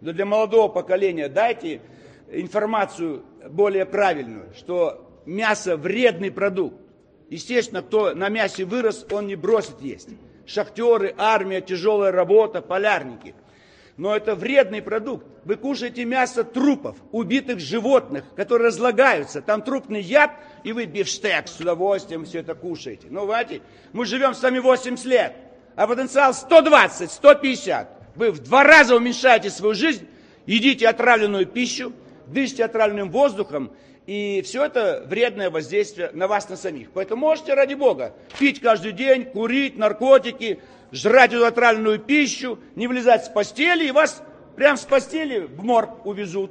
Но для молодого поколения дайте информацию более правильную, что мясо вредный продукт. Естественно, кто на мясе вырос, он не бросит есть. Шахтеры, армия, тяжелая работа, полярники. Но это вредный продукт. Вы кушаете мясо трупов, убитых животных, которые разлагаются. Там трупный яд, и вы бифштег с удовольствием все это кушаете. Ну, знаете, мы живем с вами 80 лет, а потенциал 120, 150. Вы в два раза уменьшаете свою жизнь, едите отравленную пищу, дышите отравленным воздухом, и все это вредное воздействие на вас, на самих. Поэтому можете, ради Бога, пить каждый день, курить, наркотики, жрать эту отравленную пищу, не влезать с постели, и вас прямо с постели в морг увезут.